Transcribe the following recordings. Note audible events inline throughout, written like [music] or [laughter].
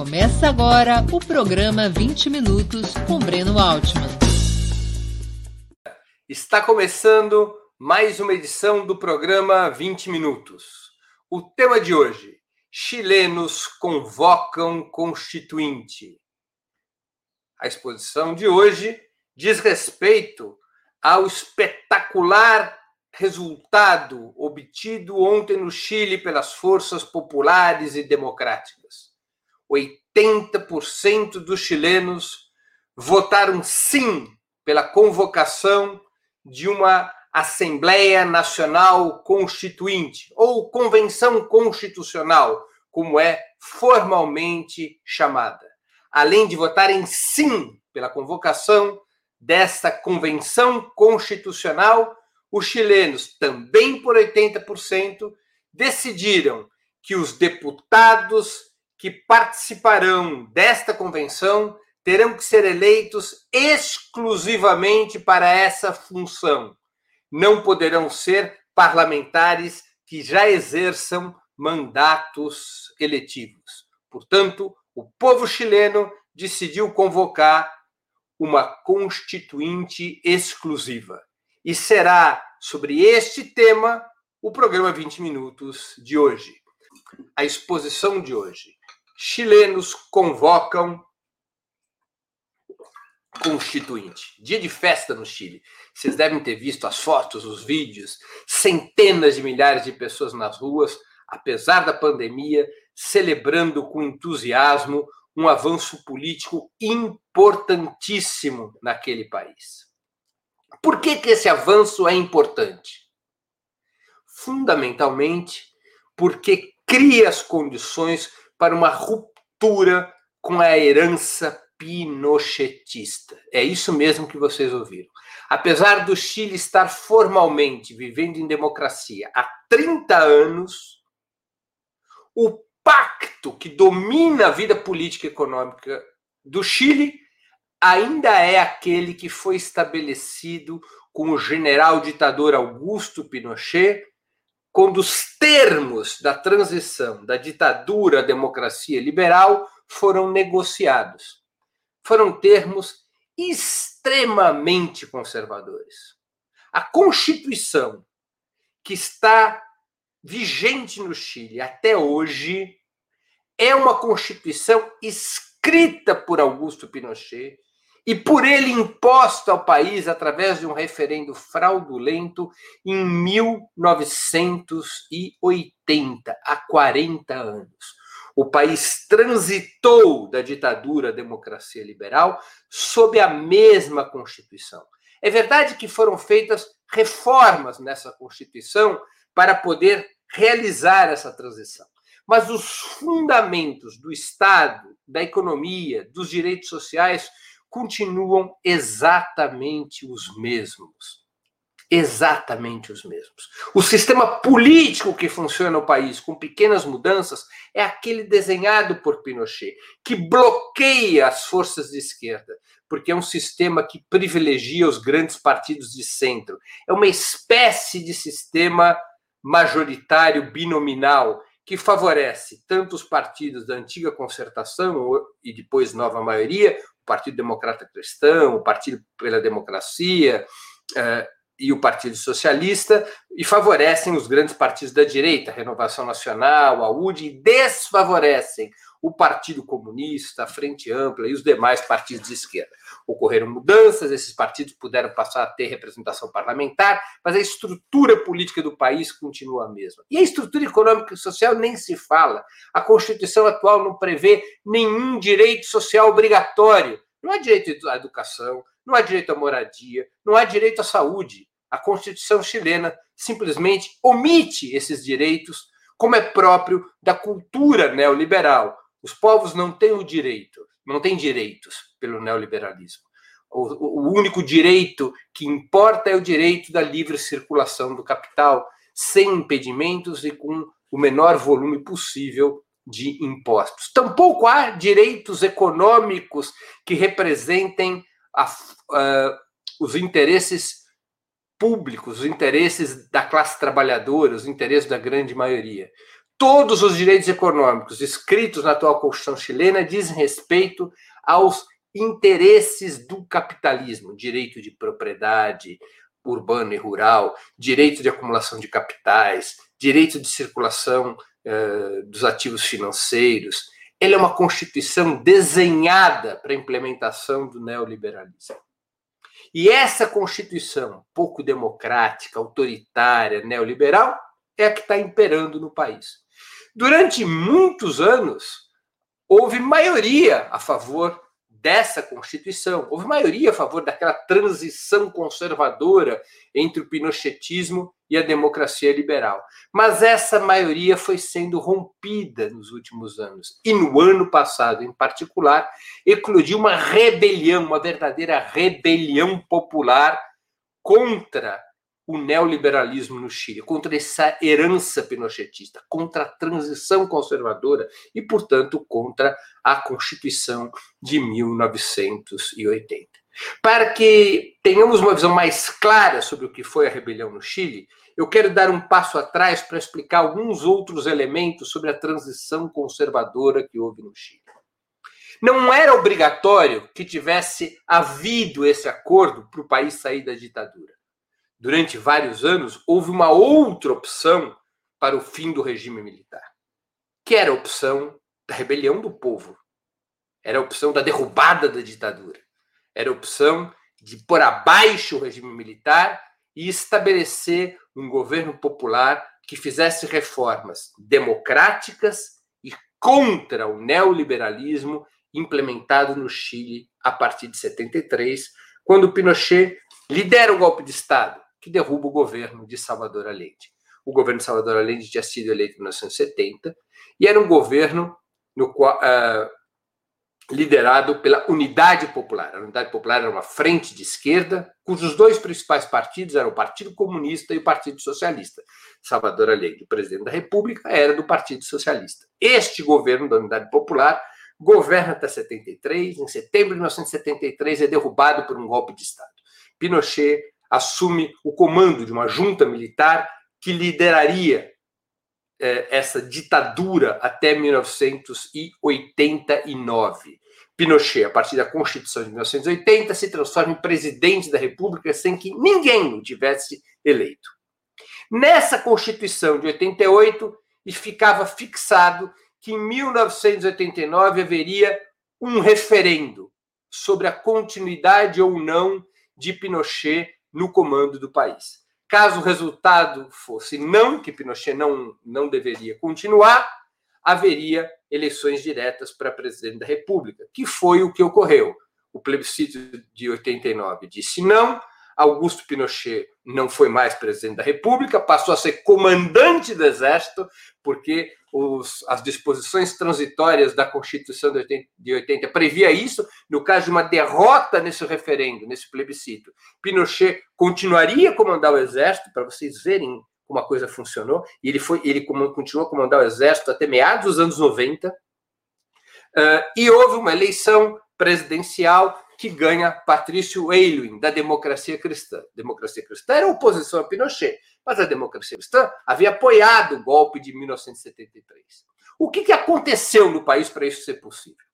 Começa agora o programa 20 Minutos com Breno Altman. Está começando mais uma edição do programa 20 Minutos. O tema de hoje: chilenos convocam constituinte. A exposição de hoje diz respeito ao espetacular resultado obtido ontem no Chile pelas forças populares e democráticas. 80% dos chilenos votaram sim pela convocação de uma Assembleia Nacional Constituinte, ou Convenção Constitucional, como é formalmente chamada. Além de votarem sim pela convocação desta Convenção Constitucional, os chilenos, também por 80%, decidiram que os deputados que participarão desta convenção terão que ser eleitos exclusivamente para essa função. Não poderão ser parlamentares que já exerçam mandatos eletivos. Portanto, o povo chileno decidiu convocar uma constituinte exclusiva. E será sobre este tema o programa 20 Minutos de hoje. A exposição de hoje. Chilenos convocam constituinte. Dia de festa no Chile. Vocês devem ter visto as fotos, os vídeos, centenas de milhares de pessoas nas ruas, apesar da pandemia, celebrando com entusiasmo um avanço político importantíssimo naquele país. Por que, que esse avanço é importante? Fundamentalmente porque cria as condições para uma ruptura com a herança pinochetista. É isso mesmo que vocês ouviram. Apesar do Chile estar formalmente vivendo em democracia há 30 anos, o pacto que domina a vida política e econômica do Chile ainda é aquele que foi estabelecido com o general ditador Augusto Pinochet, quando os termos da transição da ditadura à democracia liberal foram negociados. Foram termos extremamente conservadores. A Constituição que está vigente no Chile até hoje é uma Constituição escrita por Augusto Pinochet e por ele imposto ao país através de um referendo fraudulento em 1980, há 40 anos. O país transitou da ditadura à democracia liberal sob a mesma Constituição. É verdade que foram feitas reformas nessa Constituição para poder realizar essa transição. Mas os fundamentos do Estado, da economia, dos direitos sociais continuam exatamente os mesmos. Exatamente os mesmos. O sistema político que funciona no país, com pequenas mudanças, é aquele desenhado por Pinochet, que bloqueia as forças de esquerda, porque é um sistema que privilegia os grandes partidos de centro. É uma espécie de sistema majoritário binominal que favorece tanto os partidos da antiga concertação e depois nova maioria, Partido Democrata Cristão, o Partido pela Democracia eh, e o Partido Socialista, e favorecem os grandes partidos da direita, Renovação Nacional, a UDI, e desfavorecem o Partido Comunista, a Frente Ampla e os demais partidos de esquerda. Ocorreram mudanças, esses partidos puderam passar a ter representação parlamentar, mas a estrutura política do país continua a mesma. E a estrutura econômica e social nem se fala. A Constituição atual não prevê nenhum direito social obrigatório. Não há direito à educação, não há direito à moradia, não há direito à saúde. A Constituição chilena simplesmente omite esses direitos, como é próprio da cultura neoliberal, os povos não têm o direito, não têm direitos pelo neoliberalismo. O, o único direito que importa é o direito da livre circulação do capital, sem impedimentos e com o menor volume possível de impostos. Tampouco há direitos econômicos que representem a, uh, os interesses públicos, os interesses da classe trabalhadora, os interesses da grande maioria todos os direitos econômicos escritos na atual Constituição chilena dizem respeito aos interesses do capitalismo, direito de propriedade urbana e rural, direito de acumulação de capitais, direito de circulação eh, dos ativos financeiros. Ele é uma constituição desenhada para a implementação do neoliberalismo. E essa constituição, pouco democrática, autoritária, neoliberal, é a que está imperando no país. Durante muitos anos, houve maioria a favor dessa Constituição. Houve maioria a favor daquela transição conservadora entre o pinochetismo e a democracia liberal. Mas essa maioria foi sendo rompida nos últimos anos. E no ano passado, em particular, eclodiu uma rebelião, uma verdadeira rebelião popular contra o neoliberalismo no Chile, contra essa herança pinochetista, contra a transição conservadora e, portanto, contra a Constituição de 1980. Para que tenhamos uma visão mais clara sobre o que foi a rebelião no Chile, eu quero dar um passo atrás para explicar alguns outros elementos sobre a transição conservadora que houve no Chile. Não era obrigatório que tivesse havido esse acordo para o país sair da ditadura. Durante vários anos, houve uma outra opção para o fim do regime militar, que era a opção da rebelião do povo, era a opção da derrubada da ditadura, era a opção de pôr abaixo o regime militar e estabelecer um governo popular que fizesse reformas democráticas e contra o neoliberalismo implementado no Chile a partir de 73, quando Pinochet lidera o golpe de Estado que derruba o governo de Salvador Allende. O governo de Salvador Allende tinha sido eleito em 1970 e era um governo no qual, uh, liderado pela Unidade Popular. A Unidade Popular era uma frente de esquerda, cujos dois principais partidos eram o Partido Comunista e o Partido Socialista. Salvador Allende, presidente da República, era do Partido Socialista. Este governo da Unidade Popular governa até 73. Em setembro de 1973 é derrubado por um golpe de Estado. Pinochet assume o comando de uma junta militar que lideraria eh, essa ditadura até 1989. Pinochet, a partir da Constituição de 1980, se transforma em presidente da República sem que ninguém o tivesse eleito. Nessa Constituição de 88, e ficava fixado que em 1989 haveria um referendo sobre a continuidade ou não de Pinochet no comando do país. Caso o resultado fosse não, que Pinochet não, não deveria continuar, haveria eleições diretas para presidente da República, que foi o que ocorreu. O plebiscito de 89 disse não, Augusto Pinochet não foi mais presidente da República, passou a ser comandante do Exército, porque os, as disposições transitórias da Constituição de 80, de 80 previa isso, no caso de uma derrota nesse referendo, nesse plebiscito. Pinochet continuaria a comandar o Exército, para vocês verem como a coisa funcionou, e ele, foi, ele continuou a comandar o Exército até meados dos anos 90, uh, e houve uma eleição presidencial que ganha Patrício Aylwin, da democracia cristã. Democracia cristã era oposição a Pinochet, mas a democracia cristã havia apoiado o golpe de 1973. O que, que aconteceu no país para isso ser possível?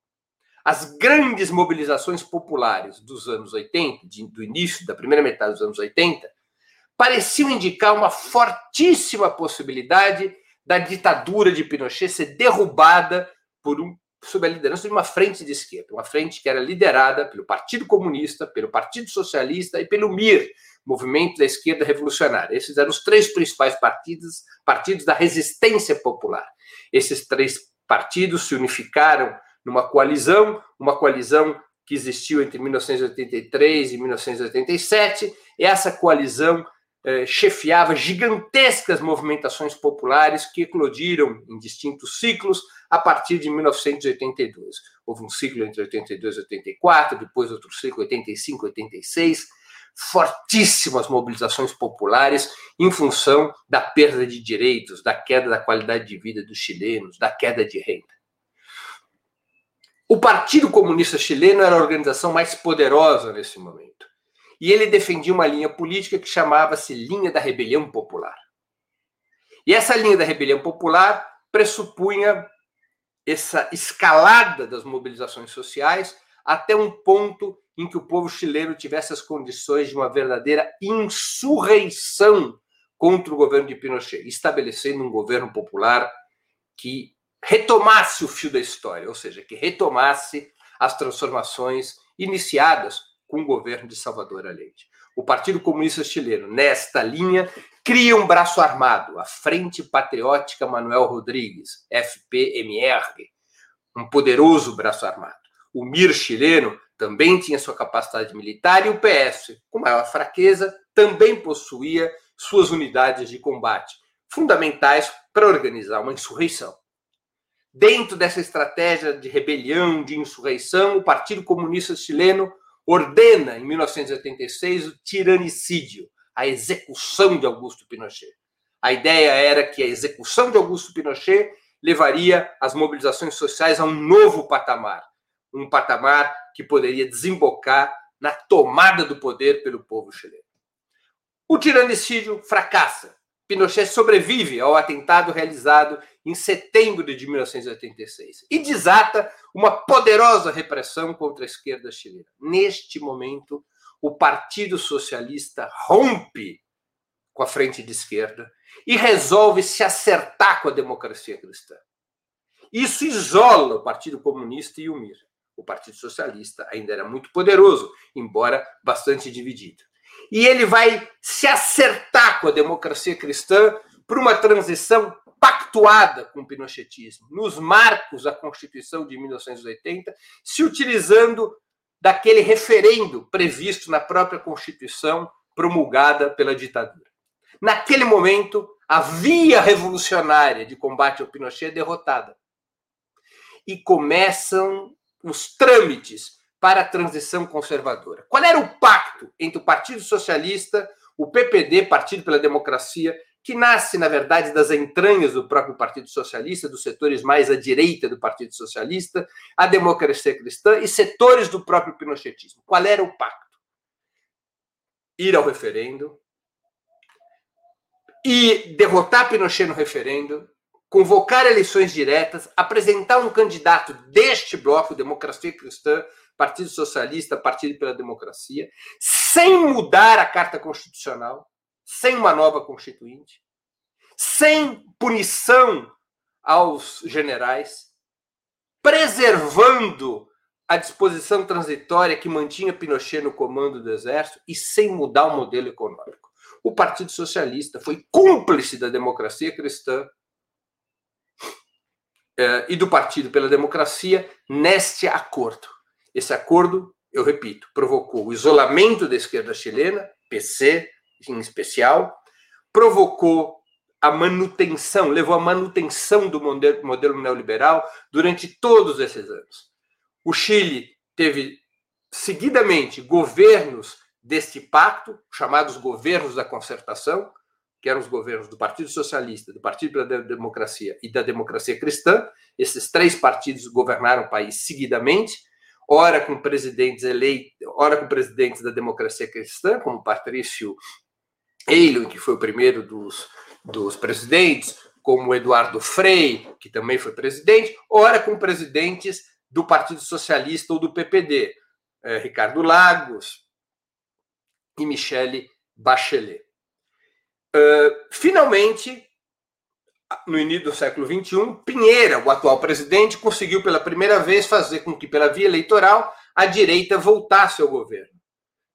As grandes mobilizações populares dos anos 80, de, do início da primeira metade dos anos 80, pareciam indicar uma fortíssima possibilidade da ditadura de Pinochet ser derrubada por um sob a liderança de uma frente de esquerda, uma frente que era liderada pelo Partido Comunista, pelo Partido Socialista e pelo MIR, Movimento da Esquerda Revolucionária. Esses eram os três principais partidos, partidos da resistência popular. Esses três partidos se unificaram numa coalizão, uma coalizão que existiu entre 1983 e 1987. E essa coalizão chefiava gigantescas movimentações populares que eclodiram em distintos ciclos a partir de 1982. Houve um ciclo entre 82 e 84, depois outro ciclo 85 e 86, fortíssimas mobilizações populares em função da perda de direitos, da queda da qualidade de vida dos chilenos, da queda de renda. O Partido Comunista Chileno era a organização mais poderosa nesse momento e ele defendia uma linha política que chamava-se linha da rebelião popular. E essa linha da rebelião popular pressupunha essa escalada das mobilizações sociais até um ponto em que o povo chileno tivesse as condições de uma verdadeira insurreição contra o governo de Pinochet, estabelecendo um governo popular que retomasse o fio da história, ou seja, que retomasse as transformações iniciadas com o governo de Salvador Allende. O Partido Comunista Chileno, nesta linha, cria um braço armado, a Frente Patriótica Manuel Rodrigues, FPMR, um poderoso braço armado. O MIR chileno também tinha sua capacidade militar e o PS, com maior fraqueza, também possuía suas unidades de combate, fundamentais para organizar uma insurreição. Dentro dessa estratégia de rebelião, de insurreição, o Partido Comunista Chileno ordena, em 1986, o tiranicídio, a execução de Augusto Pinochet. A ideia era que a execução de Augusto Pinochet levaria as mobilizações sociais a um novo patamar, um patamar que poderia desembocar na tomada do poder pelo povo chileno. O tiranicídio fracassa. Pinochet sobrevive ao atentado realizado em setembro de 1986 e desata uma poderosa repressão contra a esquerda chilena. Neste momento, o Partido Socialista rompe com a frente de esquerda e resolve se acertar com a democracia cristã. Isso isola o Partido Comunista e o MIR. O Partido Socialista ainda era muito poderoso, embora bastante dividido e ele vai se acertar com a democracia cristã para uma transição pactuada com o pinochetismo, nos marcos da Constituição de 1980, se utilizando daquele referendo previsto na própria Constituição promulgada pela ditadura. Naquele momento, a via revolucionária de combate ao Pinochet é derrotada. E começam os trâmites para a transição conservadora. Qual era o pacto entre o Partido Socialista, o PPD, Partido pela Democracia, que nasce, na verdade, das entranhas do próprio Partido Socialista, dos setores mais à direita do Partido Socialista, a democracia cristã e setores do próprio pinochetismo. Qual era o pacto? Ir ao referendo e derrotar Pinochet no referendo, convocar eleições diretas, apresentar um candidato deste bloco, Democracia Cristã, Partido Socialista, Partido pela Democracia, sem mudar a Carta Constitucional, sem uma nova Constituinte, sem punição aos generais, preservando a disposição transitória que mantinha Pinochet no comando do Exército e sem mudar o modelo econômico. O Partido Socialista foi cúmplice da democracia cristã eh, e do Partido pela Democracia neste acordo. Esse acordo, eu repito, provocou o isolamento da esquerda chilena, PC em especial, provocou a manutenção, levou à manutenção do modelo, neoliberal durante todos esses anos. O Chile teve seguidamente governos deste pacto, chamados governos da concertação, que eram os governos do Partido Socialista, do Partido pela Democracia e da Democracia Cristã. Esses três partidos governaram o país seguidamente ora com presidentes eleitos, ora com presidentes da democracia cristã, como Patrício Eilon, que foi o primeiro dos, dos presidentes, como Eduardo Frei, que também foi presidente, ora com presidentes do Partido Socialista ou do PPD, eh, Ricardo Lagos e Michele Bachelet. Uh, finalmente, no início do século XXI, Pinheira, o atual presidente, conseguiu pela primeira vez fazer com que, pela via eleitoral, a direita voltasse ao governo.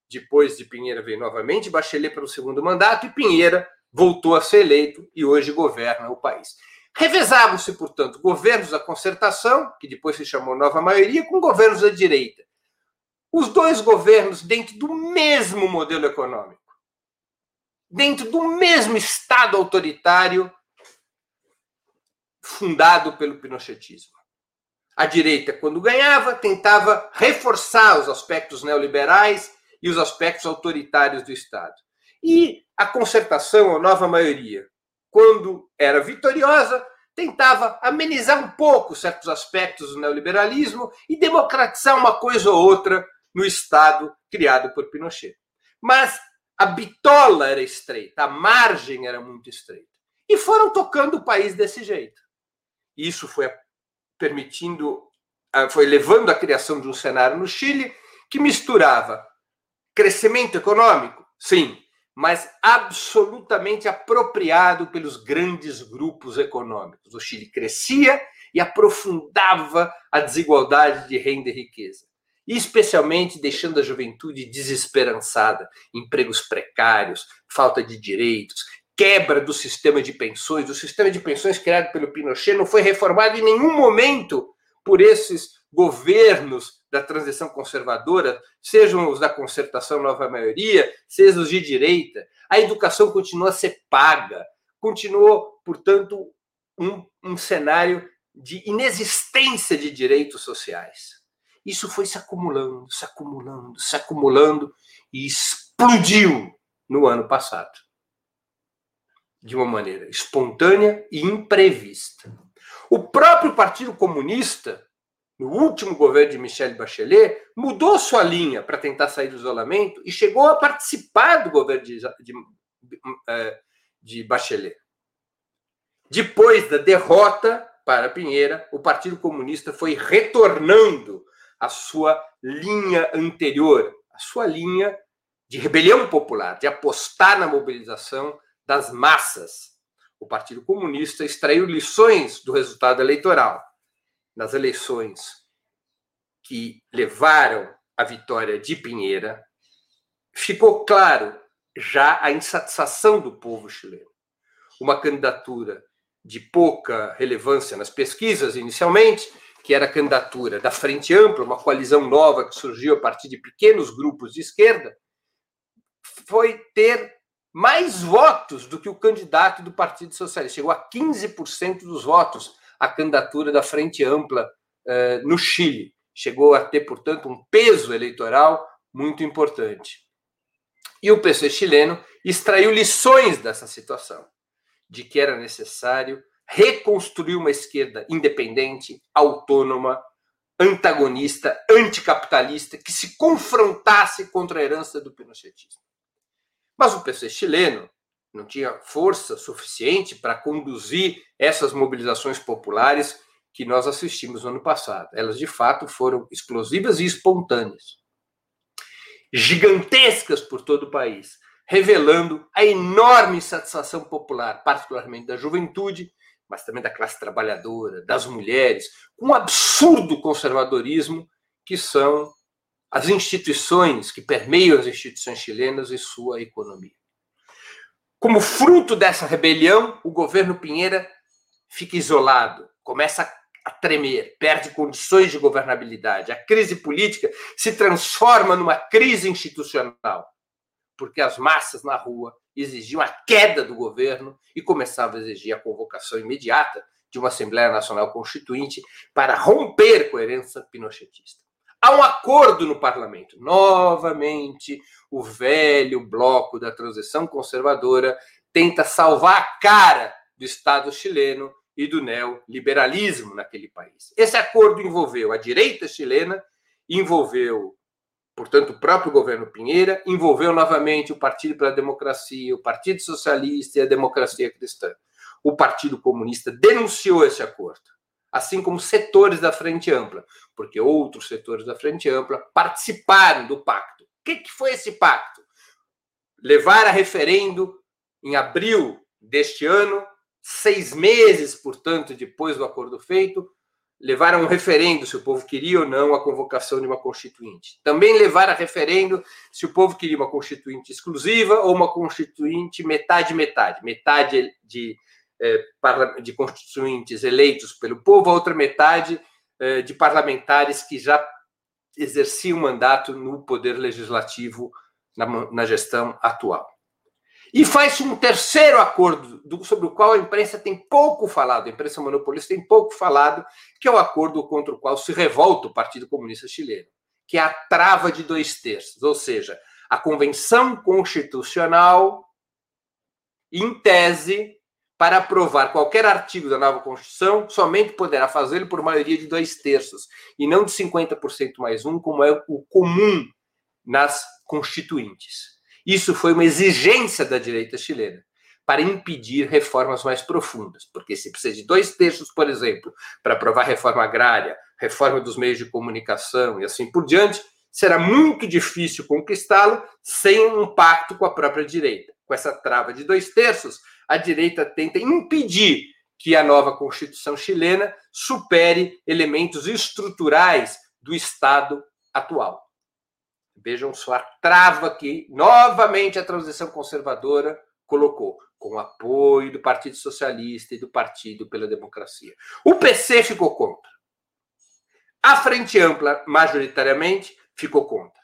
Depois de Pinheira veio novamente Bachelet para o segundo mandato e Pinheira voltou a ser eleito e hoje governa o país. Revezavam-se, portanto, governos da concertação, que depois se chamou Nova Maioria, com governos da direita. Os dois governos dentro do mesmo modelo econômico, dentro do mesmo Estado autoritário fundado pelo pinochetismo. A direita, quando ganhava, tentava reforçar os aspectos neoliberais e os aspectos autoritários do Estado. E a concertação, a nova maioria, quando era vitoriosa, tentava amenizar um pouco certos aspectos do neoliberalismo e democratizar uma coisa ou outra no Estado criado por Pinochet. Mas a bitola era estreita, a margem era muito estreita. E foram tocando o país desse jeito Isso foi permitindo, foi levando à criação de um cenário no Chile que misturava crescimento econômico, sim, mas absolutamente apropriado pelos grandes grupos econômicos. O Chile crescia e aprofundava a desigualdade de renda e riqueza, especialmente deixando a juventude desesperançada, empregos precários, falta de direitos, quebra do sistema de pensões. O sistema de pensões criado pelo Pinochet não foi reformado em nenhum momento por esses governos da transição conservadora, sejam os da concertação nova maioria, sejam os de direita, a educação continua a ser paga, continuou, portanto, um, um cenário de inexistência de direitos sociais. Isso foi se acumulando, se acumulando, se acumulando e explodiu no ano passado. De uma maneira espontânea e imprevista. O próprio Partido Comunista no último governo de Michel Bachelet, mudou sua linha para tentar sair do isolamento e chegou a participar do governo de, de, é, de Bachelet. Depois da derrota para Pinheira, o Partido Comunista foi retornando à sua linha anterior, a sua linha de rebelião popular, de apostar na mobilização das massas. O Partido Comunista extraiu lições do resultado eleitoral nas eleições que levaram à vitória de Pinheira, ficou claro já a insatisfação do povo chileno. Uma candidatura de pouca relevância nas pesquisas inicialmente, que era a candidatura da Frente Ampla, uma coalizão nova que surgiu a partir de pequenos grupos de esquerda, foi ter mais votos do que o candidato do Partido Socialista. Chegou a 15% dos votos a candidatura da Frente Ampla uh, no Chile. Chegou a ter, portanto, um peso eleitoral muito importante. E o PC chileno extraiu lições dessa situação, de que era necessário reconstruir uma esquerda independente, autônoma, antagonista, anticapitalista, que se confrontasse contra a herança do pinochetismo. Mas o PC chileno não tinha força suficiente para conduzir essas mobilizações populares que nós assistimos no ano passado. Elas, de fato, foram explosivas e espontâneas, gigantescas por todo o país, revelando a enorme insatisfação popular, particularmente da juventude, mas também da classe trabalhadora, das mulheres, com um absurdo conservadorismo que são as instituições que permeiam as instituições chilenas e sua economia. Como fruto dessa rebelião, o governo Pinheira fica isolado, começa a tremer, perde condições de governabilidade. A crise política se transforma numa crise institucional, porque as massas na rua exigiam a queda do governo e começavam a exigir a convocação imediata de uma Assembleia Nacional Constituinte para romper com a herança pinochetista. Há um acordo no parlamento. Novamente, o velho bloco da transição conservadora tenta salvar a cara do Estado chileno e do neoliberalismo naquele país. Esse acordo envolveu a direita chilena, envolveu, portanto, o próprio governo Pinheira, envolveu novamente o Partido pela Democracia, o Partido Socialista e a Democracia Cristã. O Partido Comunista denunciou esse acordo assim como setores da Frente Ampla, porque outros setores da Frente Ampla participaram do pacto. O que, que foi esse pacto? Levar a referendo em abril deste ano, seis meses, portanto, depois do acordo feito, levar a um referendo se o povo queria ou não a convocação de uma constituinte. Também levar a referendo se o povo queria uma constituinte exclusiva ou uma constituinte metade-metade, metade de de constituintes eleitos pelo povo, a outra metade é, de parlamentares que já exerciam mandato no poder legislativo na, gestão atual. E faz um terceiro acordo, do, sobre o qual a imprensa tem pouco falado, a imprensa monopolista tem pouco falado, que é o acordo contra o qual se revolta o Partido Comunista Chileno, que é a trava de dois terços, ou seja, a Convenção Constitucional, em tese, para aprovar qualquer artigo da nova Constituição, somente poderá fazê-lo por maioria de dois terços, e não de 50% mais um, como é o comum nas constituintes. Isso foi uma exigência da direita chilena, para impedir reformas mais profundas, porque se precisa de dois terços, por exemplo, para aprovar reforma agrária, reforma dos meios de comunicação e assim por diante, será muito difícil conquistá-lo sem um pacto com a própria direita. Com essa trava de dois terços, a direita tenta impedir que a nova Constituição chilena supere elementos estruturais do Estado atual. Vejam só a trava que, novamente, a transição conservadora colocou, com o apoio do Partido Socialista e do Partido pela Democracia. O PC ficou contra. A Frente Ampla, majoritariamente, ficou contra.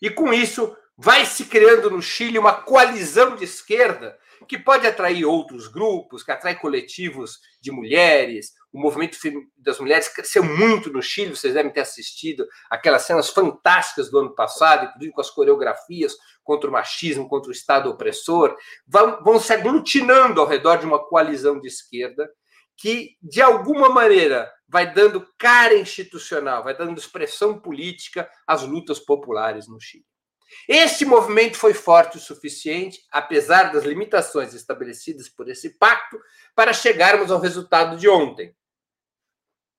E com isso, vai se criando no Chile uma coalizão de esquerda que pode atrair outros grupos, que atrai coletivos de mulheres. O movimento das mulheres cresceu muito no Chile, vocês devem ter assistido aquelas cenas fantásticas do ano passado, inclusive com as coreografias contra o machismo, contra o Estado opressor. Vão, vão se aglutinando ao redor de uma coalizão de esquerda que, de alguma maneira, vai dando cara institucional, vai dando expressão política às lutas populares no Chile. Este movimento foi forte o suficiente, apesar das limitações estabelecidas por esse pacto, para chegarmos ao resultado de ontem.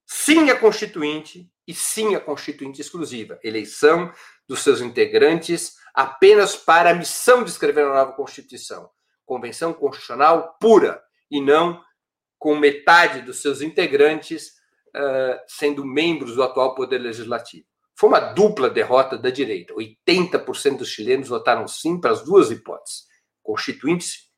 Sim a Constituinte e sim a Constituinte exclusiva. Eleição dos seus integrantes apenas para a missão de escrever uma nova Constituição. Convenção Constitucional pura e não com metade dos seus integrantes uh, sendo membros do atual Poder Legislativo. Foi uma dupla derrota da direita. 80% dos chilenos votaram sim para as duas hipóteses: constituinte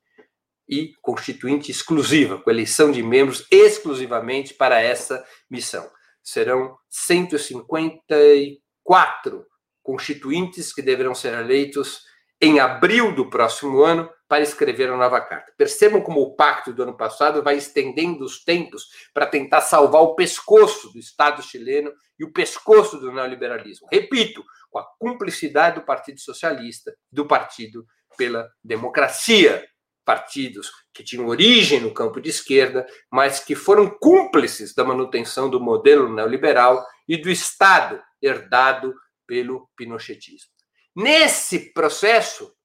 e constituinte exclusiva, com eleição de membros exclusivamente para essa missão. Serão 154 constituintes que deverão ser eleitos em abril do próximo ano para escrever a nova carta. Percebam como o pacto do ano passado vai estendendo os tempos para tentar salvar o pescoço do Estado chileno e o pescoço do neoliberalismo. Repito, com a cumplicidade do Partido Socialista, do Partido pela Democracia, partidos que tinham origem no campo de esquerda, mas que foram cúmplices da manutenção do modelo neoliberal e do Estado herdado pelo pinochetismo. Nesse processo,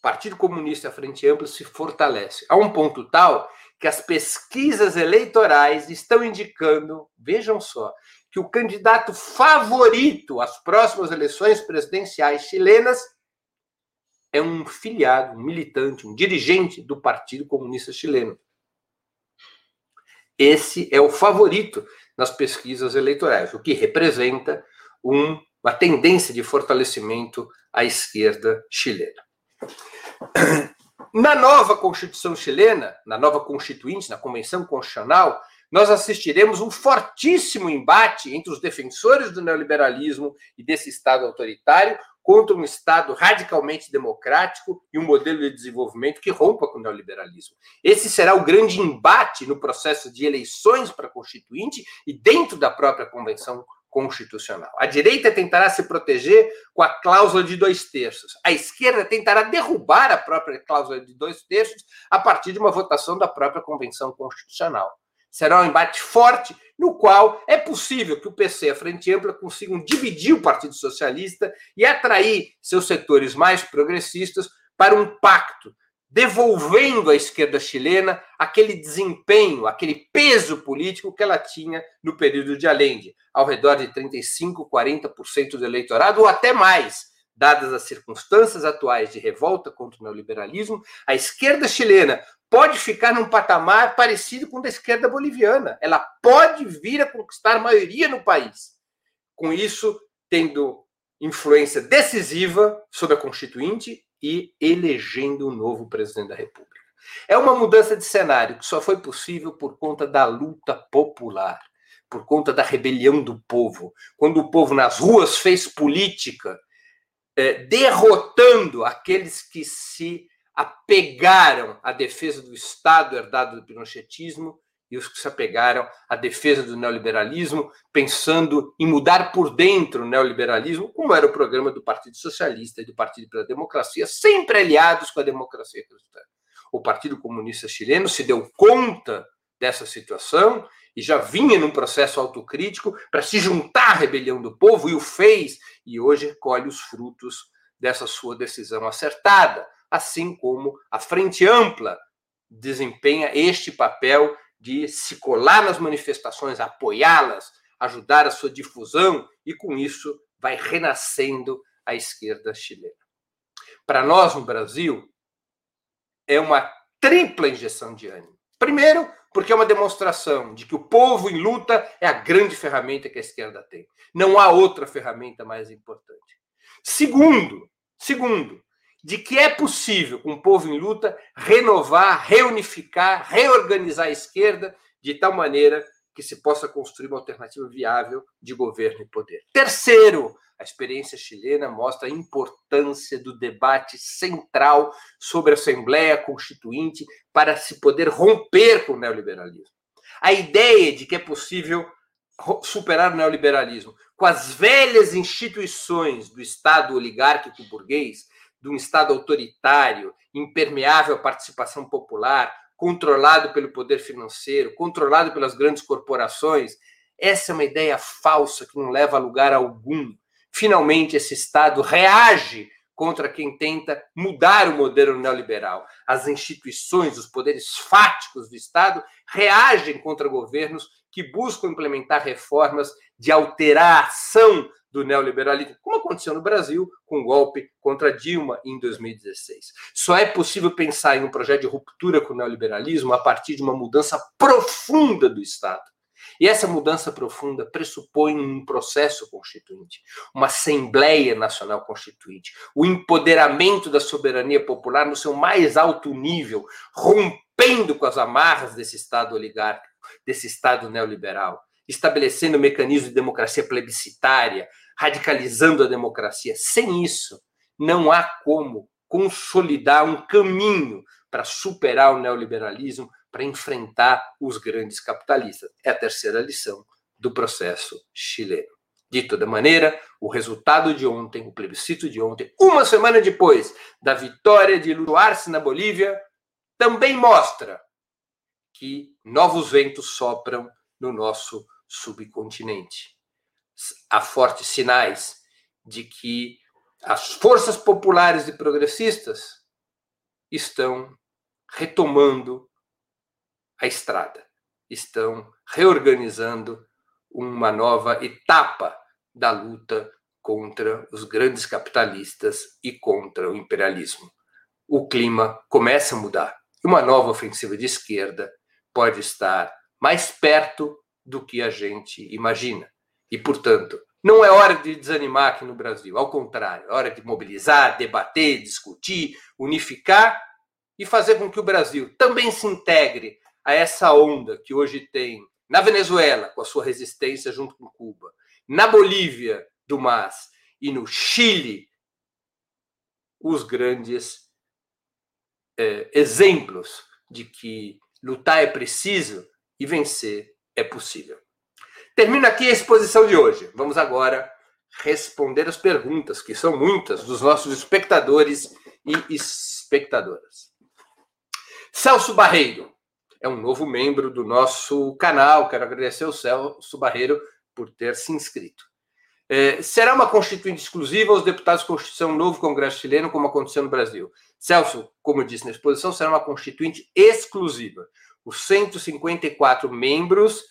Partido Comunista e a Frente Ampla se fortalece a um ponto tal que as pesquisas eleitorais estão indicando, vejam só, que o candidato favorito às próximas eleições presidenciais chilenas é um filiado, um militante, um dirigente do Partido Comunista Chileno. Esse é o favorito nas pesquisas eleitorais, o que representa um, uma tendência de fortalecimento à esquerda chilena. Na nova Constituição chilena, na nova Constituinte, na Convenção Constitucional, nós assistiremos um fortíssimo embate entre os defensores do neoliberalismo e desse Estado autoritário contra um Estado radicalmente democrático e um modelo de desenvolvimento que rompa com o neoliberalismo. Esse será o grande embate no processo de eleições para a Constituinte e dentro da própria Convenção constitucional. A direita tentará se proteger com a cláusula de dois terços. A esquerda tentará derrubar a própria cláusula de dois terços a partir de uma votação da própria Convenção Constitucional. Será um embate forte, no qual é possível que o PC e a Frente Ampla consigam dividir o Partido Socialista e atrair seus setores mais progressistas para um pacto devolvendo à esquerda chilena aquele desempenho, aquele peso político que ela tinha no período de Allende, ao redor de 35, 40% do eleitorado, ou até mais. Dadas as circunstâncias atuais de revolta contra o neoliberalismo, a esquerda chilena pode ficar num patamar parecido com o da esquerda boliviana. Ela pode vir a conquistar maioria no país. Com isso, tendo influência decisiva sobre a Constituinte e elegendo um novo presidente da República. É uma mudança de cenário que só foi possível por conta da luta popular, por conta da rebelião do povo. Quando o povo nas ruas fez política, é, derrotando aqueles que se apegaram à defesa do Estado herdado do pinochetismo e os que se apegaram à defesa do neoliberalismo, pensando em mudar por dentro o neoliberalismo, como era o programa do Partido Socialista e do Partido pela Democracia, sempre aliados com a democracia cristã. O Partido Comunista Chileno se deu conta dessa situação e já vinha num processo autocrítico para se juntar à rebelião do povo e o fez, e hoje colhe os frutos dessa sua decisão acertada, assim como a Frente Ampla desempenha este papel de se colar nas manifestações, apoiá-las, ajudar a sua difusão e, com isso, vai renascendo a esquerda chilena. Para nós, no Brasil, é uma tripla injeção de ânimo. Primeiro, porque é uma demonstração de que o povo em luta é a grande ferramenta que a esquerda tem. Não há outra ferramenta mais importante. Segundo, segundo, de que é possível, o povo em luta, renovar, reunificar, reorganizar a esquerda de tal maneira que se possa construir uma alternativa viável de governo e poder. Terceiro, a experiência chilena mostra a importância do debate central sobre a Assembleia Constituinte para se poder romper com o neoliberalismo. A ideia de que é possível superar o neoliberalismo com as velhas instituições do Estado oligárquico burguês, de um Estado autoritário, impermeável à participação popular, controlado pelo poder financeiro, controlado pelas grandes corporações. Essa é uma ideia falsa que não leva a lugar algum. Finalmente, esse Estado reage contra quem tenta mudar o modelo neoliberal. As instituições, os poderes fáticos do Estado reagem contra governos que buscam implementar reformas de alteração do neoliberalismo, como aconteceu no Brasil com o golpe contra Dilma em 2016. Só é possível pensar em um projeto de ruptura com o neoliberalismo a partir de uma mudança profunda do Estado. E essa mudança profunda pressupõe um processo constituinte, uma Assembleia Nacional Constituinte, o empoderamento da soberania popular no seu mais alto nível, rompendo com as amarras desse Estado oligárquico, desse Estado neoliberal, estabelecendo um mecanismo de democracia plebiscitária, radicalizando a democracia. Sem isso, não há como consolidar um caminho para superar o neoliberalismo, para enfrentar os grandes capitalistas. É a terceira lição do processo chileno. De toda maneira, o resultado de ontem, o plebiscito de ontem, uma semana depois da vitória de Lula Arce na Bolívia, também mostra que novos ventos sopram no nosso subcontinente. Há fortes sinais de que as forças populares e progressistas estão retomando a estrada, estão reorganizando uma nova etapa da luta contra os grandes capitalistas e contra o imperialismo. O clima começa a mudar. Uma nova ofensiva de esquerda pode estar mais perto do que a gente imagina. E, portanto, não é hora de desanimar aqui no Brasil, ao contrário, é hora de mobilizar, debater, discutir, unificar e fazer com que o Brasil também se integre a essa onda que hoje tem na Venezuela, com a sua resistência junto com Cuba, na Bolívia, do MAS, e no Chile, os grandes é, exemplos de que lutar é preciso e vencer é possível. Termino aqui a exposição de hoje. Vamos agora responder as perguntas, que são muitas, dos nossos espectadores e espectadoras. Celso Barreiro é um novo membro do nosso canal. Quero agradecer ao Celso Barreiro por ter se inscrito. É, será uma constituinte exclusiva aos deputados de Constituição Novo Congresso Chileno, como aconteceu no Brasil? Celso, como eu disse na exposição, será uma constituinte exclusiva. Os 154 membros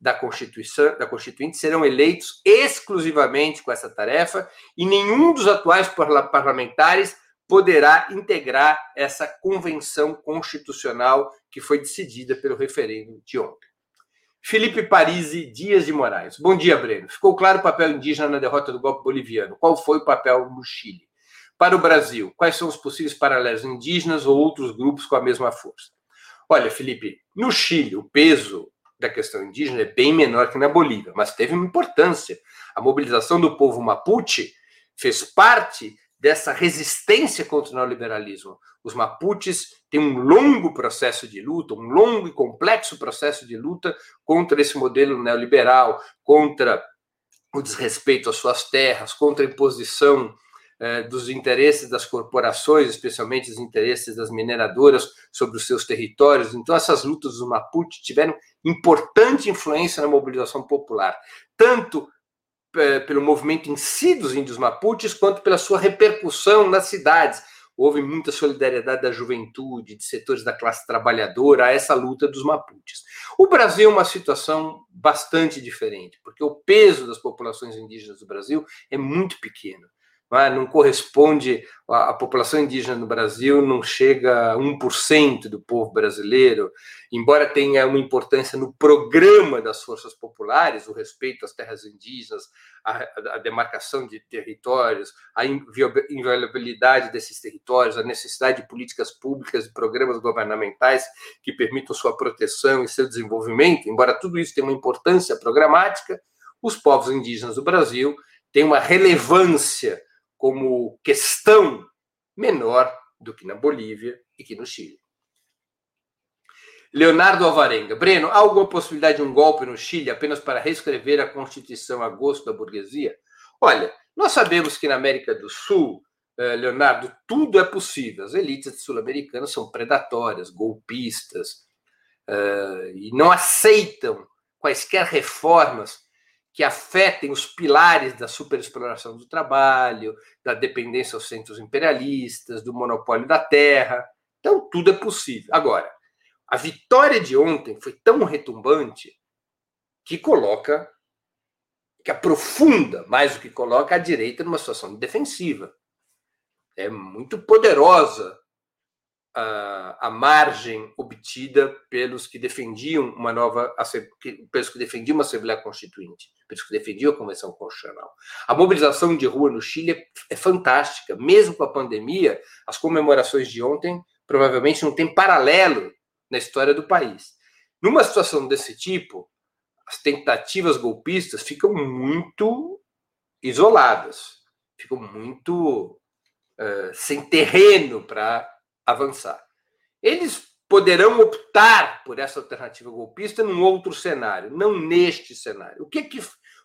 da Constituição, da Constituinte serão eleitos exclusivamente com essa tarefa e nenhum dos atuais parlamentares poderá integrar essa convenção constitucional que foi decidida pelo referendo de ontem. Felipe Parisi Dias de Moraes. Bom dia, Breno. Ficou claro o papel indígena na derrota do golpe boliviano. Qual foi o papel no Chile? Para o Brasil, quais são os possíveis paralelos indígenas ou outros grupos com a mesma força? Olha, Felipe, no Chile, o peso da questão indígena é bem menor que na Bolívia, mas teve uma importância. A mobilização do povo mapuche fez parte dessa resistência contra o neoliberalismo. Os mapuches têm um longo processo de luta, um longo e complexo processo de luta contra esse modelo neoliberal, contra o desrespeito às suas terras, contra a imposição eh, dos interesses das corporações, especialmente os interesses das mineradoras sobre os seus territórios. Então, essas lutas do Mapuche tiveram importante influência na mobilização popular, tanto eh, pelo movimento em si dos índios mapuches, quanto pela sua repercussão nas cidades, houve muita solidariedade da juventude, de setores da classe trabalhadora a essa luta dos Mapuches. O Brasil é uma situação bastante diferente, porque o peso das populações indígenas do Brasil é muito pequeno não, é? não corresponde, a, população indígena no Brasil não chega a 1% do povo brasileiro, embora tenha uma importância no programa das forças populares, o respeito às terras indígenas, a, a demarcação de territórios, a inviolabilidade desses territórios, a necessidade de políticas públicas e programas governamentais que permitam sua proteção e seu desenvolvimento, embora tudo isso tenha uma importância programática, os povos indígenas do Brasil têm uma relevância como questão menor do que na Bolívia e que no Chile. Leonardo Alvarenga. Breno, há alguma possibilidade de um golpe no Chile apenas para reescrever a Constituição a gosto da burguesia? Olha, nós sabemos que na América do Sul, eh, Leonardo, tudo é possível. As elites sul-americanas são predatórias, golpistas, eh, e não aceitam quaisquer reformas que afetem os pilares da superexploração do trabalho, da dependência aos centros imperialistas, do monopólio da terra. Então, tudo é possível. Agora, a vitória de ontem foi tão retumbante que coloca, que aprofunda mais do que coloca a direita numa situação defensiva. É muito poderosa a, margem obtida pelos que defendiam uma nova, pelos que defendiam uma Assembleia Constituinte pelos que defendiam a Convenção Constitucional. A mobilização de rua no Chile é fantástica. Mesmo com a pandemia, as comemorações de ontem provavelmente não têm paralelo na história do país. Numa situação desse tipo, as tentativas golpistas ficam muito isoladas, ficam muito uh, sem terreno para avançar. Eles poderão optar por essa alternativa golpista num outro cenário, não neste cenário. O que que,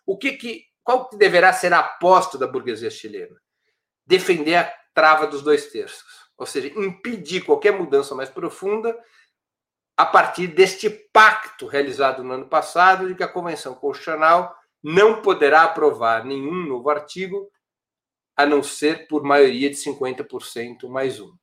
o que que, qual que deverá ser a aposta da burguesia chilena? Defender a trava dos dois terços, ou seja, impedir qualquer mudança mais profunda a partir deste pacto realizado no ano passado de que a Convenção Constitucional não poderá aprovar nenhum novo artigo a não ser por maioria de 50% mais um.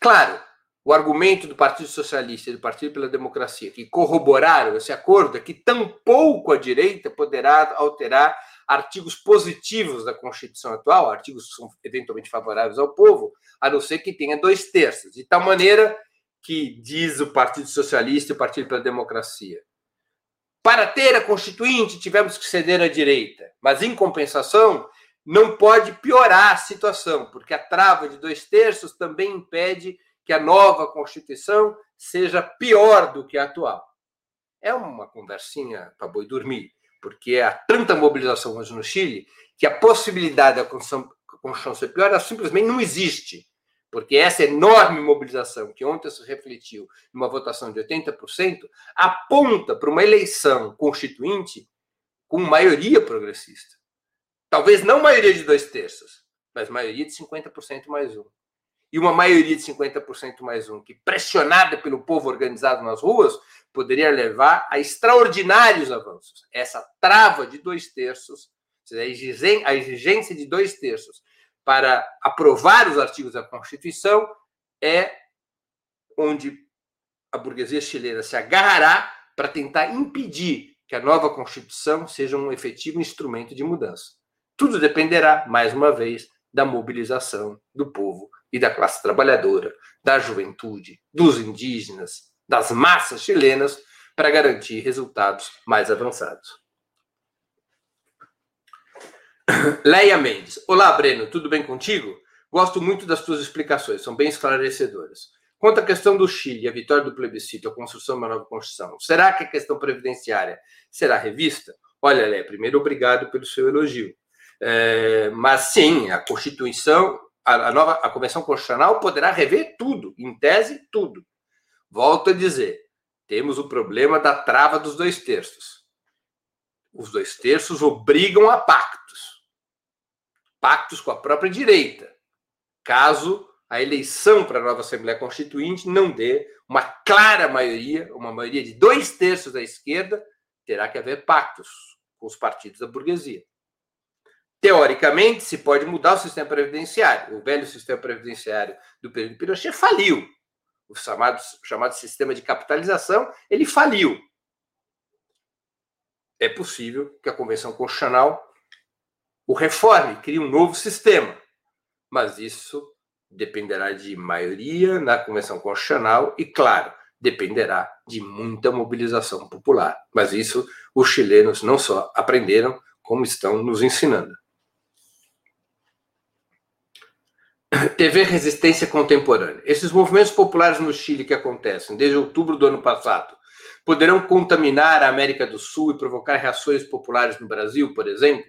Claro, o argumento do Partido Socialista e do Partido pela Democracia, que corroboraram esse acordo, é que tampouco a direita poderá alterar artigos positivos da Constituição atual, artigos que são eventualmente favoráveis ao povo, a não ser que tenha dois terços. De tal maneira que diz o Partido Socialista e o Partido pela Democracia. Para ter a Constituinte, tivemos que ceder à direita, mas em compensação, não pode piorar a situação, porque a trava de dois terços também impede que a nova Constituição seja pior do que a atual. É uma conversinha para boi dormir, porque há tanta mobilização hoje no Chile que a possibilidade da Constituição, ser pior simplesmente não existe. Porque essa enorme mobilização que ontem se refletiu numa votação de 80% aponta para uma eleição constituinte com maioria progressista. Talvez não maioria de dois terços, mas maioria de 50% mais um e uma maioria de 50% mais um, que pressionada pelo povo organizado nas ruas, poderia levar a extraordinários avanços. Essa trava de dois terços, a exigência de dois terços para aprovar os artigos da Constituição é onde a burguesia chilena se agarrará para tentar impedir que a nova Constituição seja um efetivo instrumento de mudança. Tudo dependerá, mais uma vez, da mobilização do povo e da classe trabalhadora, da juventude, dos indígenas, das massas chilenas para garantir resultados mais avançados. [coughs] Leia Mendes. Olá, Breno, tudo bem contigo? Gosto muito das tuas explicações, são bem esclarecedoras. Quanto à questão do Chile, a vitória do plebiscito, a construção de uma nova Constituição, será que a questão previdenciária será revista? Olha, Lé, primeiro, obrigado pelo seu elogio. É, mas sim, a Constituição a, nova a Convenção Constitucional poderá rever tudo, em tese, tudo. Volto a dizer, temos o problema da trava dos dois terços. Os dois terços obrigam a pactos. Pactos com a própria direita. Caso a eleição para a nova Assembleia Constituinte não dê uma clara maioria, uma maioria de dois terços da esquerda, terá que haver pactos com os partidos da burguesia. Teoricamente, se pode mudar o sistema previdenciário. O velho sistema previdenciário do período Pinochet faliu. O chamado, chamado sistema de capitalização, ele faliu. É possível que a Convenção Constitucional o reforme, crie um novo sistema. Mas isso dependerá de maioria na Convenção Constitucional e, claro, dependerá de muita mobilização popular. Mas isso os chilenos não só aprenderam, como estão nos ensinando. TV Resistência Contemporânea. Esses movimentos populares no Chile que acontecem desde outubro do ano passado poderão contaminar a América do Sul e provocar reações populares no Brasil, por exemplo?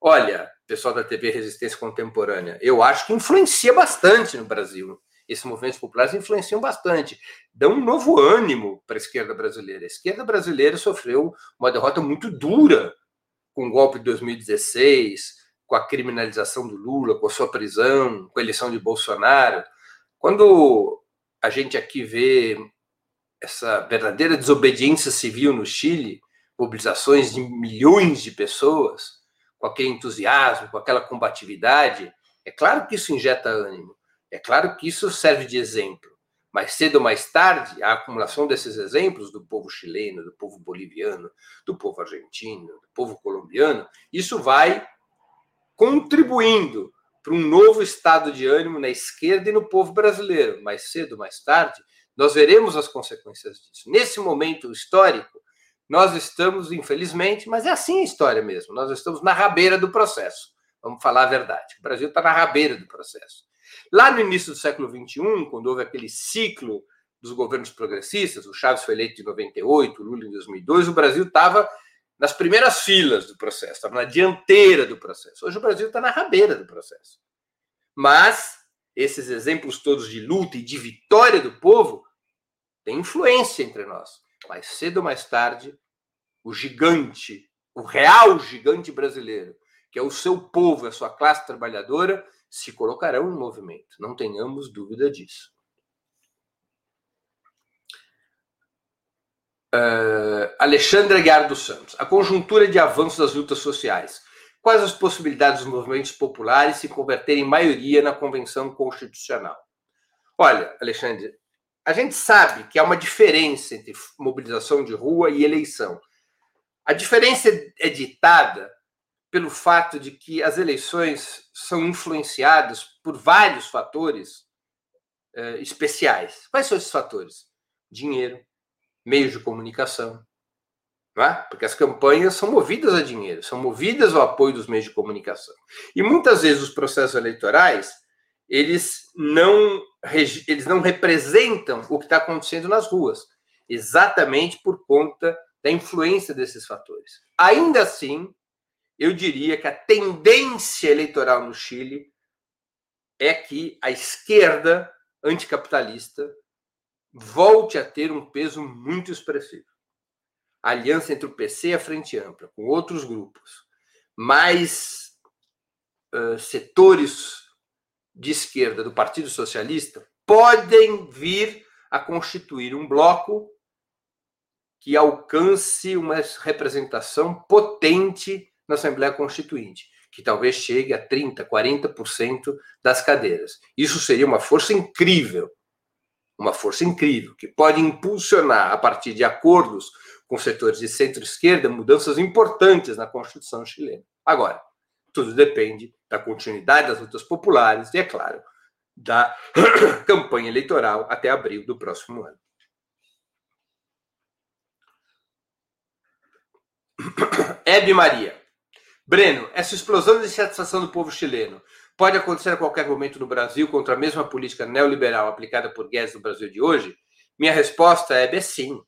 Olha, pessoal da TV Resistência Contemporânea, eu acho que influencia bastante no Brasil. Esses movimentos populares influenciam bastante, dão um novo ânimo para a esquerda brasileira. A esquerda brasileira sofreu uma derrota muito dura com o golpe de 2016, com a criminalização do Lula, com a sua prisão, com a eleição de Bolsonaro. Quando a gente aqui vê essa verdadeira desobediência civil no Chile, mobilizações de milhões de pessoas, com aquele entusiasmo, com aquela combatividade, é claro que isso injeta ânimo, é claro que isso serve de exemplo. Mais cedo ou mais tarde, a acumulação desses exemplos do povo chileno, do povo boliviano, do povo argentino, do povo colombiano, isso vai contribuindo para um novo estado de ânimo na esquerda e no povo brasileiro. Mais cedo mais tarde, nós veremos as consequências disso. Nesse momento histórico, nós estamos, infelizmente, mas é assim a história mesmo, nós estamos na rabeira do processo. Vamos falar a verdade. O Brasil está na rabeira do processo. Lá no início do século XXI, quando houve aquele ciclo dos governos progressistas, o Chaves foi eleito em 98, o Lula em 2002, o Brasil estava nas primeiras filas do processo, estava na dianteira do processo. Hoje o Brasil está na rabeira do processo. Mas esses exemplos todos de luta e de vitória do povo têm influência entre nós mais cedo ou mais tarde, o gigante, o real gigante brasileiro, que é o seu povo, a sua classe trabalhadora, se colocarão em movimento. Não tenhamos dúvida disso. Uh, Alexandre Aguiar dos Santos. A conjuntura de avanço das lutas sociais. Quais as possibilidades dos movimentos populares se converterem em maioria na Convenção Constitucional? Olha, Alexandre, a gente sabe que há uma diferença entre mobilização de rua e eleição. A diferença é ditada pelo fato de que as eleições são influenciadas por vários fatores eh, especiais. Quais são esses fatores? Dinheiro, meios de comunicação. É? Porque as campanhas são movidas a dinheiro, são movidas ao apoio dos meios de comunicação. E muitas vezes os processos eleitorais eles não, eles não representam o que está acontecendo nas ruas, exatamente por conta da influência desses fatores. Ainda assim, eu diria que a tendência eleitoral no Chile é que a esquerda anticapitalista volte a ter um peso muito expressivo. A aliança entre o PC e a Frente Ampla, com outros grupos, mais uh, setores de esquerda do Partido Socialista podem vir a constituir um bloco que alcance uma representação potente na Assembleia Constituinte, que talvez chegue a 30%, 40% das cadeiras. Isso seria uma força incrível, uma força incrível, que pode impulsionar, a partir de acordos com setores de centro-esquerda, mudanças importantes na Constituição chilena. Agora, tudo depende da continuidade das lutas populares e, é claro, da [clears throat] campanha eleitoral até abril do próximo ano. [clears throat] Hebe Maria. Breno, essa explosão de insatisfação do povo chileno pode acontecer a qualquer momento no Brasil contra a mesma política neoliberal aplicada por Guedes no Brasil de hoje? Minha resposta é, é sim.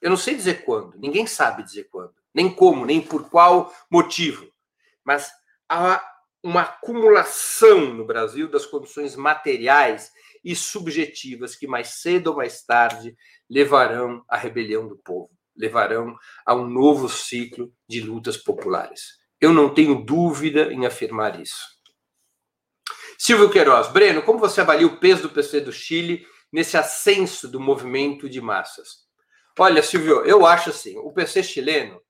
Eu não sei dizer quando, ninguém sabe dizer quando, nem como, nem por qual motivo. Mas há uma acumulação no Brasil das condições materiais e subjetivas que mais cedo ou mais tarde levarão à rebelião do povo, levarão a um novo ciclo de lutas populares. Eu não tenho dúvida em afirmar isso. Silvio Queiroz, Breno, como você avalia o peso do PC do Chile nesse ascenso do movimento de massas? Olha, Silvio, eu acho assim, o PC chileno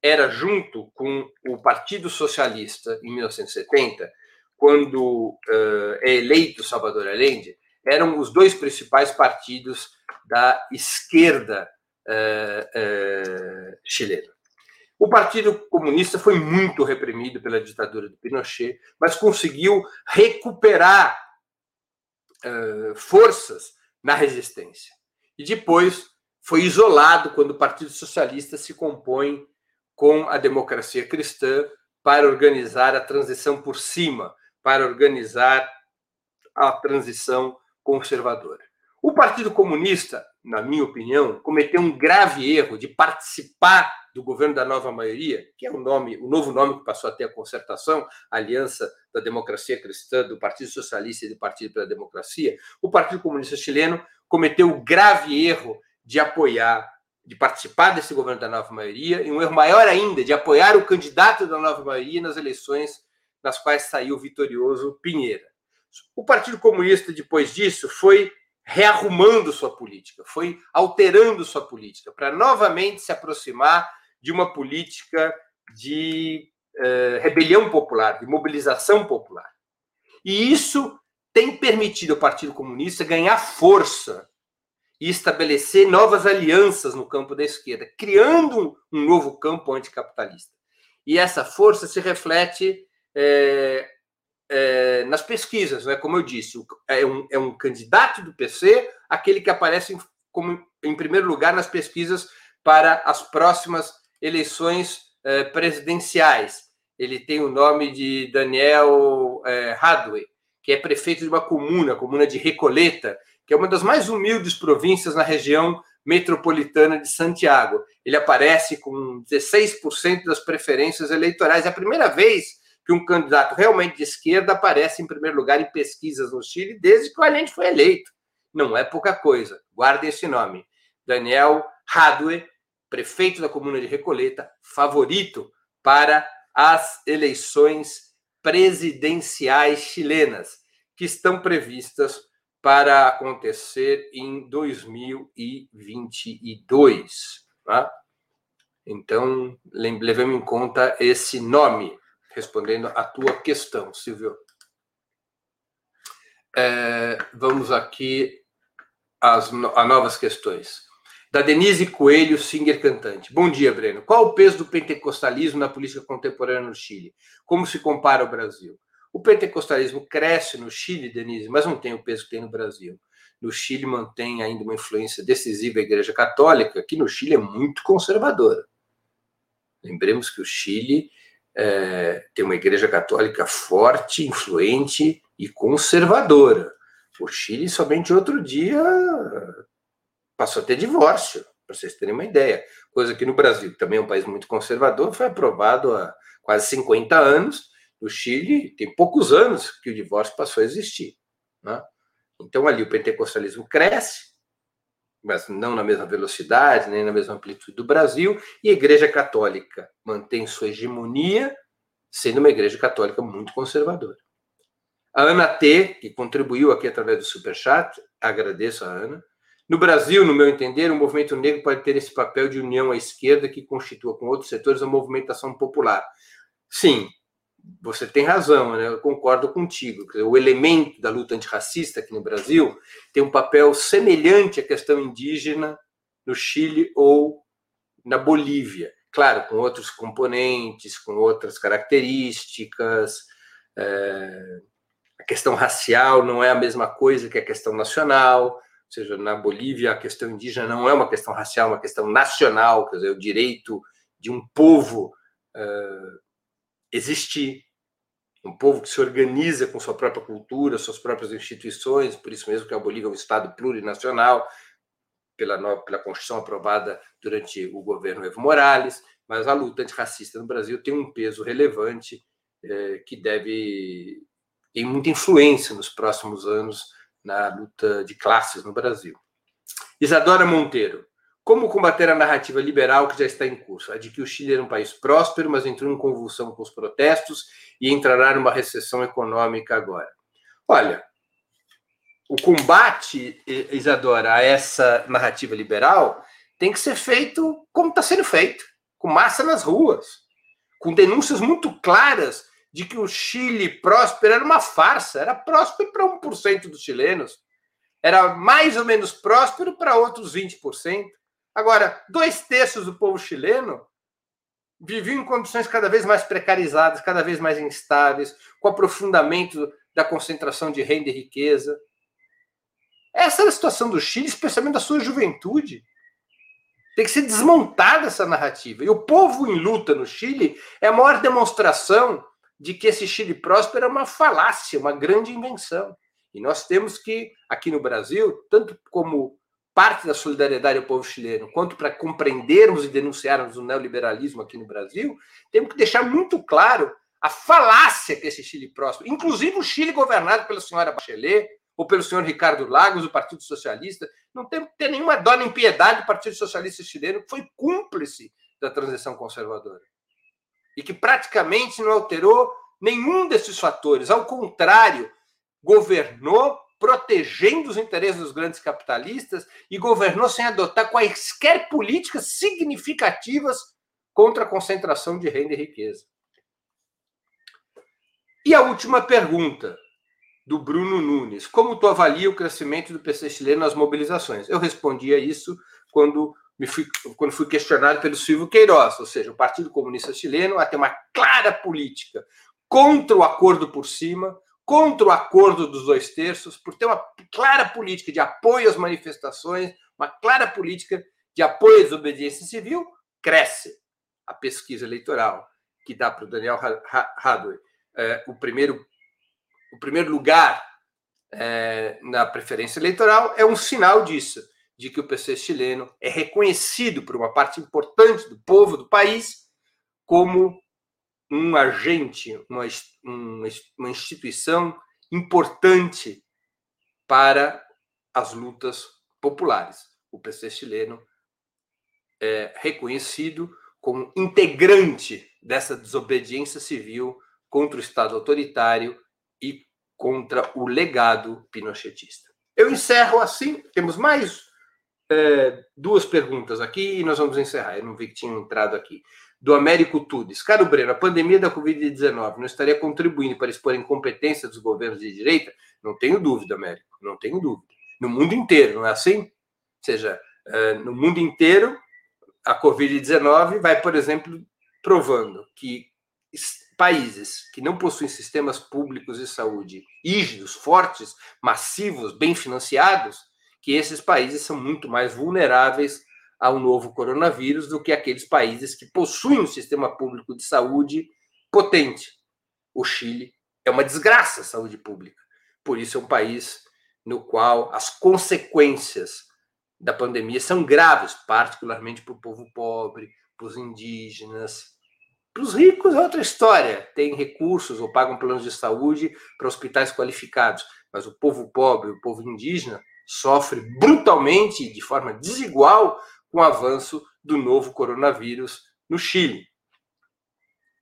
era junto com o Partido Socialista em 1970, quando uh, é eleito Salvador Allende, eram os dois principais partidos da esquerda uh, uh, chilena. O Partido Comunista foi muito reprimido pela ditadura de Pinochet, mas conseguiu recuperar forças na resistência. E depois foi isolado quando o Partido Socialista se compõe com a democracia cristã para organizar a transição por cima, para organizar a transição conservadora. O Partido Comunista, na minha opinião, cometeu um grave erro de participar do governo da nova maioria, que é o nome, o novo nome que passou a ter a concertação, a Aliança da Democracia Cristã, do Partido Socialista e do Partido pela Democracia. O Partido Comunista Chileno cometeu o grave erro de apoiar de participar desse governo da nova maioria, e um erro maior ainda, de apoiar o candidato da nova maioria nas eleições nas quais saiu vitorioso Pinheira. O Partido Comunista, depois disso, foi rearrumando sua política, foi alterando sua política, para novamente se aproximar de uma política de eh, rebelião popular, de mobilização popular. E isso tem permitido ao Partido Comunista ganhar força e estabelecer novas alianças no campo da esquerda, criando um novo campo anticapitalista. E essa força se reflete é, é, nas pesquisas, né? como eu disse, é um, é um candidato do PC, aquele que aparece em, como, em primeiro lugar nas pesquisas para as próximas eleições é, presidenciais. Ele tem o nome de Daniel é, Hadway, que é prefeito de uma comuna, comuna de Recoleta, que é uma das mais humildes províncias na região metropolitana de Santiago. Ele aparece com 16% das preferências eleitorais. É a primeira vez que um candidato realmente de esquerda aparece em primeiro lugar em pesquisas no Chile desde que o Allende foi eleito. Não é pouca coisa. Guardem esse nome. Daniel Hadwe, prefeito da comuna de Recoleta, favorito para as eleições presidenciais chilenas, que estão previstas para acontecer em 2022. Tá? Então, levemos em conta esse nome, respondendo à tua questão, Silvio. É, vamos aqui às a novas questões. Da Denise Coelho, singer cantante. Bom dia, Breno. Qual o peso do pentecostalismo na política contemporânea no Chile? Como se compara ao Brasil? O pentecostalismo cresce no Chile, Denise, mas não tem o peso que tem no Brasil. No Chile mantém ainda uma influência decisiva a Igreja Católica, que no Chile é muito conservadora. Lembremos que o Chile é, tem uma Igreja Católica forte, influente e conservadora. O Chile, somente outro dia, passou a ter divórcio, para vocês terem uma ideia. Coisa que no Brasil, que também é um país muito conservador, foi aprovado há quase 50 anos no Chile, tem poucos anos que o divórcio passou a existir. Né? Então, ali o pentecostalismo cresce, mas não na mesma velocidade, nem na mesma amplitude do Brasil, e a Igreja Católica mantém sua hegemonia, sendo uma Igreja Católica muito conservadora. A Ana T, que contribuiu aqui através do Superchat, agradeço a Ana. No Brasil, no meu entender, o movimento negro pode ter esse papel de união à esquerda que constitua com outros setores a movimentação popular. Sim, você tem razão, né? eu concordo contigo. O elemento da luta antirracista aqui no Brasil tem um papel semelhante à questão indígena no Chile ou na Bolívia. Claro, com outros componentes, com outras características. É... A questão racial não é a mesma coisa que a questão nacional. Ou seja, na Bolívia, a questão indígena não é uma questão racial, é uma questão nacional, quer dizer, o direito de um povo. Uh existir. Um povo que se organiza com sua própria cultura, suas próprias instituições, por isso mesmo que a Bolívia é um Estado plurinacional, pela, pela Constituição aprovada durante o governo Evo Morales, mas a luta antirracista no Brasil tem um peso relevante é, que deve tem muita influência nos próximos anos na luta de classes no Brasil. Isadora Monteiro, como combater a narrativa liberal que já está em curso? A de que o Chile era um país próspero, mas entrou em convulsão com os protestos e entrará numa recessão econômica agora. Olha, o combate, Isadora, a essa narrativa liberal tem que ser feito como está sendo feito. com massa nas ruas, com denúncias muito claras de que o Chile próspero era uma farsa, era próspero para 1% dos chilenos, era mais ou menos próspero para outros 20%. Agora, dois terços do povo chileno viviam em condições cada vez mais precarizadas, cada vez mais instáveis, com aprofundamento da concentração de renda e riqueza. Essa era a situação do Chile, especialmente da sua juventude. Tem que ser desmontada essa narrativa. E o povo em luta no Chile é a maior demonstração de que esse Chile próspero é uma falácia, uma grande invenção. E nós temos que, aqui no Brasil, tanto como parte da solidariedade ao povo chileno, quanto para compreendermos e denunciarmos o neoliberalismo aqui no Brasil, temos que deixar muito claro a falácia que esse Chile próspero, inclusive o Chile governado pela senhora Bachelet ou pelo senhor Ricardo Lagos, do Partido Socialista, não tem que ter nenhuma dó nem piedade do Partido Socialista chileno, que foi cúmplice da transição conservadora. E que praticamente não alterou nenhum desses fatores. Ao contrário, governou protegendo os interesses dos grandes capitalistas e governou sem adotar quaisquer políticas significativas contra a concentração de renda e riqueza. E a última pergunta do Bruno Nunes: Como tu avalia o crescimento do PC chileno nas mobilizações? Eu respondi a isso quando me fui, quando fui questionado pelo Silvio Queiroz, ou seja, o Partido Comunista Chileno a ter uma clara política contra o acordo por cima, contra o acordo dos dois terços, por ter uma clara política de apoio às manifestações, uma clara política de apoio à desobediência civil, cresce a pesquisa eleitoral que dá para o Daniel Hadley é, o, primeiro, o primeiro lugar é, na preferência eleitoral é um sinal disso, de que o PC chileno é reconhecido por uma parte importante do povo do país como um agente, uma, uma instituição importante para as lutas populares. O PC chileno é reconhecido como integrante dessa desobediência civil contra o Estado autoritário e contra o legado pinochetista. Eu encerro assim. Temos mais é, duas perguntas aqui e nós vamos encerrar. Eu não vi que tinham entrado aqui do Américo Tudes. Caro Breno, a pandemia da Covid-19 não estaria contribuindo para expor a incompetência dos governos de direita? Não tenho dúvida, Américo, não tenho dúvida. No mundo inteiro, não é assim? Ou seja, eh, no mundo inteiro, a Covid-19 vai, por exemplo, provando que países que não possuem sistemas públicos de saúde rígidos, fortes, massivos, bem financiados, que esses países são muito mais vulneráveis ao novo coronavírus do que aqueles países que possuem um sistema público de saúde potente. O Chile é uma desgraça a saúde pública. Por isso é um país no qual as consequências da pandemia são graves, particularmente para o povo pobre, para os indígenas. Para os ricos é outra história, têm recursos ou pagam planos de saúde para hospitais qualificados, mas o povo pobre, o povo indígena, sofre brutalmente, de forma desigual, com o avanço do novo coronavírus no Chile.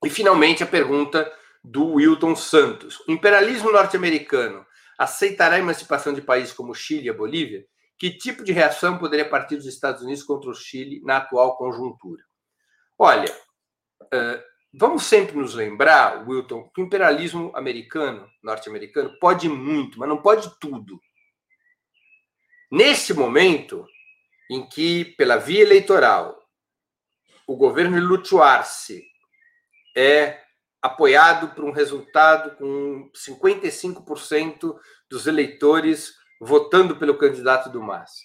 E, finalmente, a pergunta do Wilton Santos: o imperialismo norte-americano aceitará a emancipação de países como Chile e a Bolívia? Que tipo de reação poderia partir dos Estados Unidos contra o Chile na atual conjuntura? Olha, vamos sempre nos lembrar, Wilton, que o imperialismo americano, norte-americano, pode muito, mas não pode tudo. Nesse momento, em que, pela via eleitoral, o governo Arce é apoiado por um resultado com 55% dos eleitores votando pelo candidato do MAS.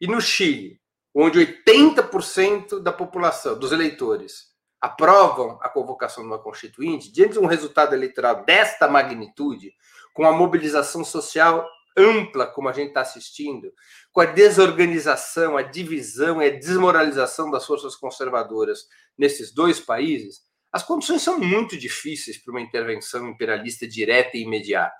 E no Chile, onde 80% da população, dos eleitores, aprovam a convocação de uma constituinte, diante de um resultado eleitoral desta magnitude, com a mobilização social ampla como a gente está assistindo, com a desorganização, a divisão e a desmoralização das forças conservadoras nesses dois países, as condições são muito difíceis para uma intervenção imperialista direta e imediata.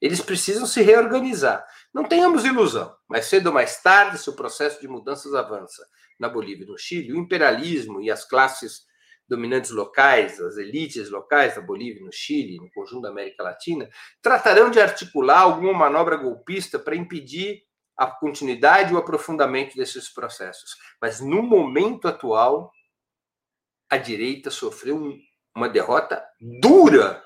Eles precisam se reorganizar. Não tenhamos ilusão, mais cedo ou mais tarde, se o processo de mudanças avança na Bolívia e no Chile, o imperialismo e as classes dominantes locais, as elites locais da Bolívia, no Chile, no conjunto da América Latina, tratarão de articular alguma manobra golpista para impedir a continuidade e o aprofundamento desses processos. Mas no momento atual, a direita sofreu um, uma derrota dura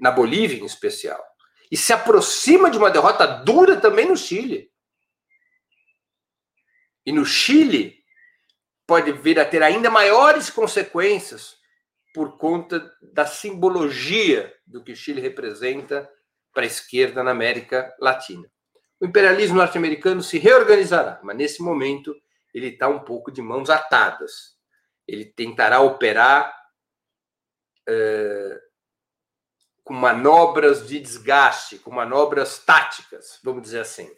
na Bolívia, em especial. E se aproxima de uma derrota dura também no Chile. E no Chile, pode vir a ter ainda maiores consequências por conta da simbologia do que Chile representa para a esquerda na América Latina. O imperialismo norte-americano se reorganizará, mas nesse momento ele está um pouco de mãos atadas. Ele tentará operar é, com manobras de desgaste, com manobras táticas, vamos dizer assim.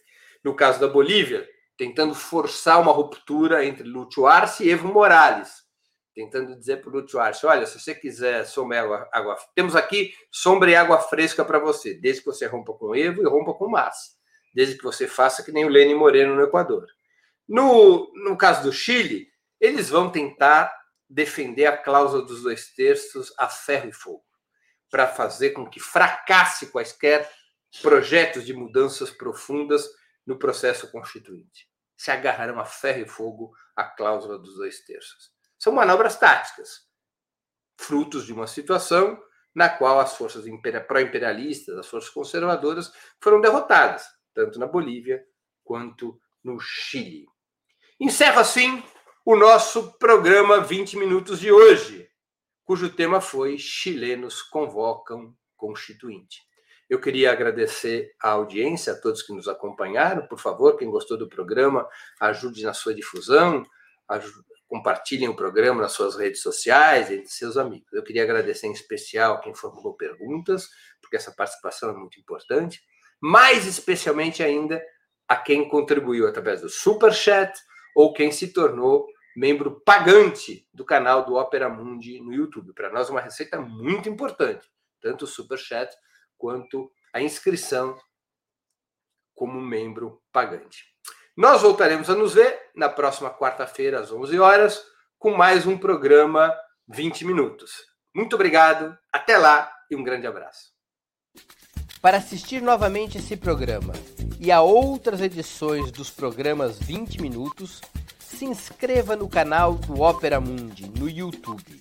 No caso da Bolívia, tentando forçar uma ruptura entre Lúcio Arce e Evo Morales, tentando dizer para o Lúcio Arce, olha, se você quiser sombra e água, água, temos aqui sombra e água fresca para você, desde que você rompa com Evo e rompa com Massa, desde que você faça que nem o Lênin Moreno no Equador. No, no caso do Chile, eles vão tentar defender a cláusula dos dois terços a ferro e fogo, para fazer com que fracasse quaisquer projetos de mudanças profundas no processo constituinte. Se agarraram a ferro e fogo à cláusula dos dois terços. São manobras táticas, frutos de uma situação na qual as forças pró-imperialistas, as forças conservadoras, foram derrotadas, tanto na Bolívia quanto no Chile. Encerro assim o nosso programa 20 minutos de hoje, cujo tema foi Chilenos convocam Constituinte. Eu queria agradecer a audiência, a todos que nos acompanharam. Por favor, quem gostou do programa, ajude na sua difusão, compartilhem o programa nas suas redes sociais, entre seus amigos. Eu queria agradecer em especial quem formulou perguntas, porque essa participação é muito importante. Mais especialmente ainda a quem contribuiu através do Super Chat ou quem se tornou membro pagante do canal do Opera Mundi no YouTube. Para nós, é uma receita muito importante, tanto o Super Chat quanto a inscrição como membro pagante. Nós voltaremos a nos ver na próxima quarta-feira, às 11 horas, com mais um programa 20 Minutos. Muito obrigado, até lá e um grande abraço. Para assistir novamente esse programa e a outras edições dos programas 20 Minutos, se inscreva no canal do Opera Mundi no YouTube.